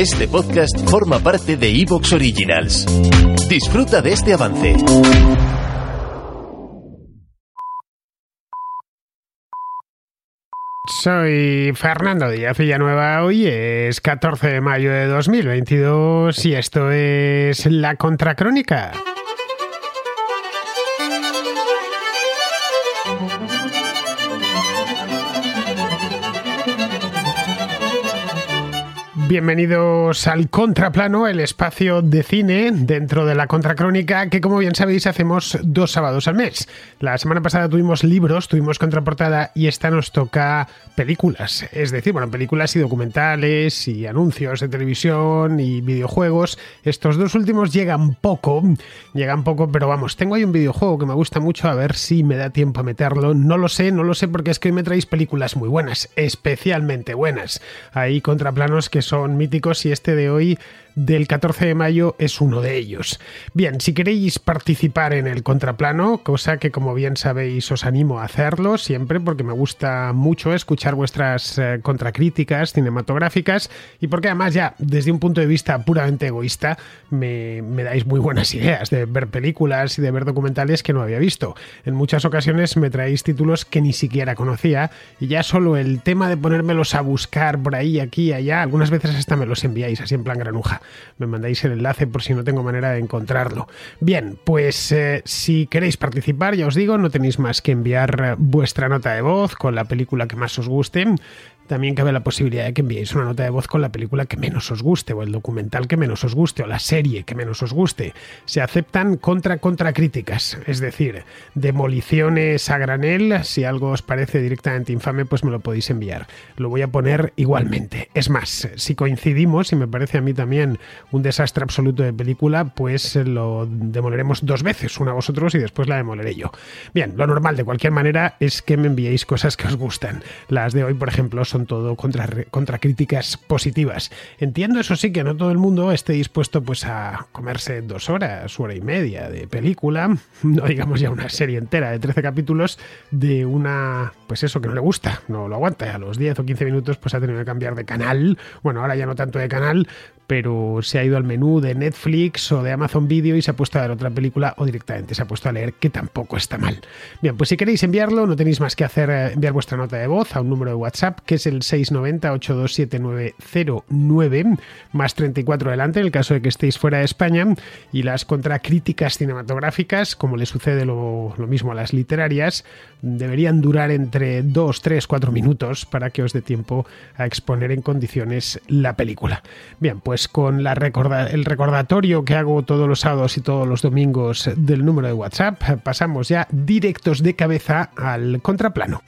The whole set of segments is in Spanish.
Este podcast forma parte de Evox Originals. Disfruta de este avance. Soy Fernando Díaz Villanueva, hoy es 14 de mayo de 2022 y esto es La Contracrónica. Bienvenidos al Contraplano, el espacio de cine dentro de la Contracrónica, que como bien sabéis hacemos dos sábados al mes. La semana pasada tuvimos libros, tuvimos contraportada y esta nos toca películas. Es decir, bueno, películas y documentales y anuncios de televisión y videojuegos. Estos dos últimos llegan poco, llegan poco, pero vamos, tengo ahí un videojuego que me gusta mucho, a ver si me da tiempo a meterlo. No lo sé, no lo sé porque es que hoy me traéis películas muy buenas, especialmente buenas. Hay contraplanos que son míticos y este de hoy del 14 de mayo es uno de ellos. Bien, si queréis participar en el contraplano, cosa que como bien sabéis os animo a hacerlo siempre porque me gusta mucho escuchar vuestras eh, contracríticas cinematográficas y porque además ya desde un punto de vista puramente egoísta me, me dais muy buenas ideas de ver películas y de ver documentales que no había visto. En muchas ocasiones me traéis títulos que ni siquiera conocía y ya solo el tema de ponérmelos a buscar por ahí, aquí allá, algunas veces hasta me los enviáis así en plan granuja me mandáis el enlace por si no tengo manera de encontrarlo. Bien, pues eh, si queréis participar, ya os digo, no tenéis más que enviar vuestra nota de voz con la película que más os guste también cabe la posibilidad de que enviéis una nota de voz con la película que menos os guste, o el documental que menos os guste, o la serie que menos os guste. Se aceptan contra contra críticas, es decir, demoliciones a granel. Si algo os parece directamente infame, pues me lo podéis enviar. Lo voy a poner igualmente. Es más, si coincidimos, y me parece a mí también un desastre absoluto de película, pues lo demoleremos dos veces, una a vosotros y después la demoleré yo. Bien, lo normal de cualquier manera es que me enviéis cosas que os gustan. Las de hoy, por ejemplo, son todo contra, contra críticas positivas. Entiendo, eso sí, que no todo el mundo esté dispuesto pues a comerse dos horas, hora y media de película, no digamos ya una serie entera de 13 capítulos de una, pues eso que no le gusta, no lo aguanta, a los 10 o 15 minutos pues ha tenido que cambiar de canal, bueno, ahora ya no tanto de canal, pero se ha ido al menú de Netflix o de Amazon Video y se ha puesto a ver otra película o directamente se ha puesto a leer, que tampoco está mal. Bien, pues si queréis enviarlo, no tenéis más que hacer eh, enviar vuestra nota de voz a un número de WhatsApp que es el 690-827909 más 34 adelante en el caso de que estéis fuera de España y las contracríticas cinematográficas, como le sucede lo, lo mismo a las literarias, deberían durar entre 2, 3, 4 minutos para que os dé tiempo a exponer en condiciones la película. Bien, pues con el recordatorio que hago todos los sábados y todos los domingos del número de WhatsApp, pasamos ya directos de cabeza al contraplano.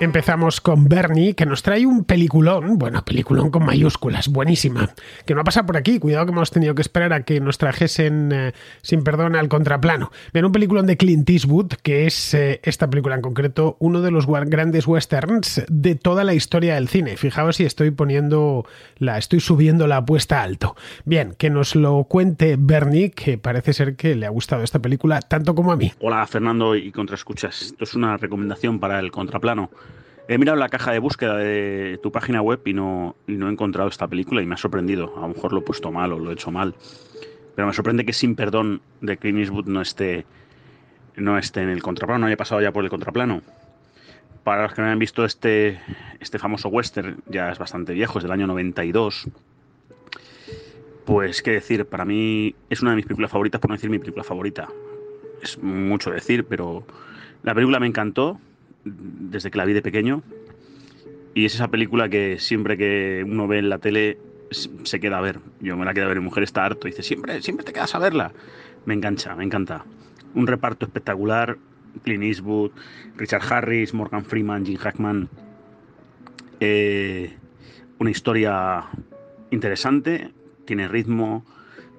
Empezamos con Bernie, que nos trae un peliculón, bueno, peliculón con mayúsculas, buenísima, que no ha pasado por aquí, cuidado que hemos tenido que esperar a que nos trajesen eh, sin perdón al contraplano. Bien, un peliculón de Clint Eastwood, que es eh, esta película en concreto, uno de los grandes westerns de toda la historia del cine. Fijaos si estoy poniendo la, estoy subiendo la apuesta alto. Bien, que nos lo cuente Bernie, que parece ser que le ha gustado esta película tanto como a mí. Hola Fernando y Contraescuchas, esto es una recomendación para el contraplano. He mirado la caja de búsqueda de tu página web y no, no he encontrado esta película y me ha sorprendido. A lo mejor lo he puesto mal o lo he hecho mal. Pero me sorprende que Sin Perdón de Clint Eastwood no esté, no esté en el contraplano, no haya pasado ya por el contraplano. Para los que no hayan visto este, este famoso western, ya es bastante viejo, es del año 92. Pues qué decir, para mí es una de mis películas favoritas, por no decir mi película favorita. Es mucho decir, pero la película me encantó, desde que la vi de pequeño. Y es esa película que siempre que uno ve en la tele se queda a ver. Yo me la quedo a ver, mi mujer está harto. Dice, siempre, siempre te quedas a verla. Me engancha, me encanta. Un reparto espectacular, Clint Eastwood, Richard Harris, Morgan Freeman, Jim Hackman. Eh, una historia interesante, tiene ritmo,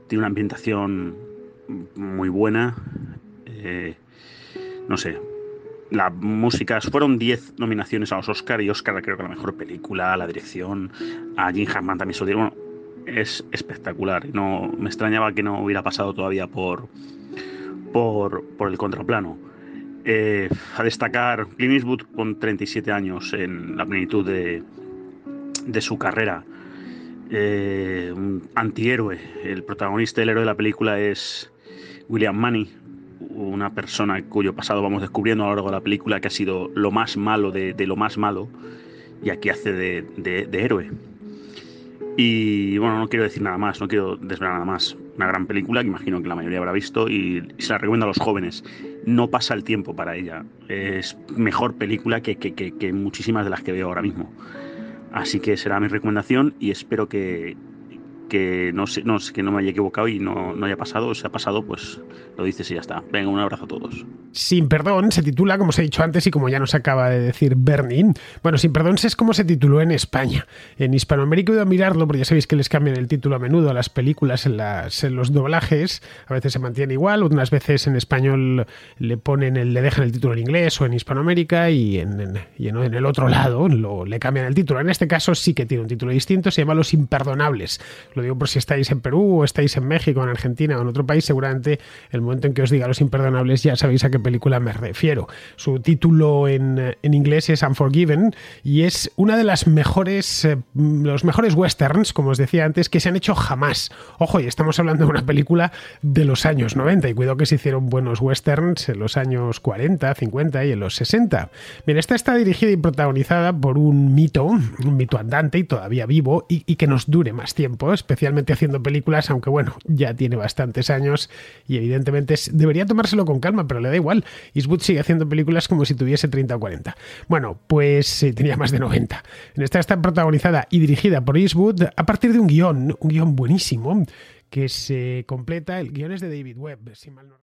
tiene una ambientación muy buena. Eh, no sé, las músicas fueron 10 nominaciones a los Oscar y Oscar creo que la mejor película, la dirección, a Jim Hackman también se lo dieron. es espectacular. No me extrañaba que no hubiera pasado todavía por por, por el contraplano. Eh, a destacar Clint Eastwood con 37 años en la plenitud de, de su carrera. Eh, un antihéroe. El protagonista, el héroe de la película es William Money, una persona cuyo pasado vamos descubriendo a lo largo de la película que ha sido lo más malo de, de lo más malo y aquí hace de, de, de, héroe. Y bueno, no quiero decir nada más, no quiero desvelar nada más. Una gran película que imagino que la mayoría habrá visto y, y se la recomiendo a los jóvenes. No pasa el tiempo para ella. Es mejor película que, que, que, que muchísimas de las que veo ahora mismo. Así que será mi recomendación y espero que, que no, sé, no, que no me haya equivocado y no, no haya pasado. Si ha pasado, pues lo dices y ya está. Venga, un abrazo a todos. Sin perdón se titula, como os he dicho antes y como ya nos acaba de decir Bernie. Bueno, Sin perdón es como se tituló en España. En Hispanoamérica he ido a mirarlo, porque ya sabéis que les cambian el título a menudo a las películas en, las, en los doblajes. A veces se mantiene igual, unas veces en español le ponen el, le dejan el título en inglés o en Hispanoamérica y en, en, y en, el otro lado le cambian el título. En este caso sí que tiene un título distinto, se llama Los Imperdonables. Lo digo por si estáis en Perú o estáis en México, en Argentina o en otro país, seguramente el momento en que os diga Los Imperdonables ya sabéis a qué película me refiero. Su título en, en inglés es Unforgiven y es una de las mejores, eh, los mejores westerns, como os decía antes, que se han hecho jamás. Ojo, y estamos hablando de una película de los años 90 y cuidado que se hicieron buenos westerns en los años 40, 50 y en los 60. Bien, esta está dirigida y protagonizada por un mito, un mito andante y todavía vivo y, y que nos dure más tiempo, especialmente haciendo películas, aunque bueno, ya tiene bastantes años y evidentemente debería tomárselo con calma, pero le da igual. Eastwood sigue haciendo películas como si tuviese 30 o 40. Bueno, pues eh, tenía más de 90. En esta está protagonizada y dirigida por Eastwood a partir de un guion, un guion buenísimo, que se completa, el guion es de David Webb, si mal no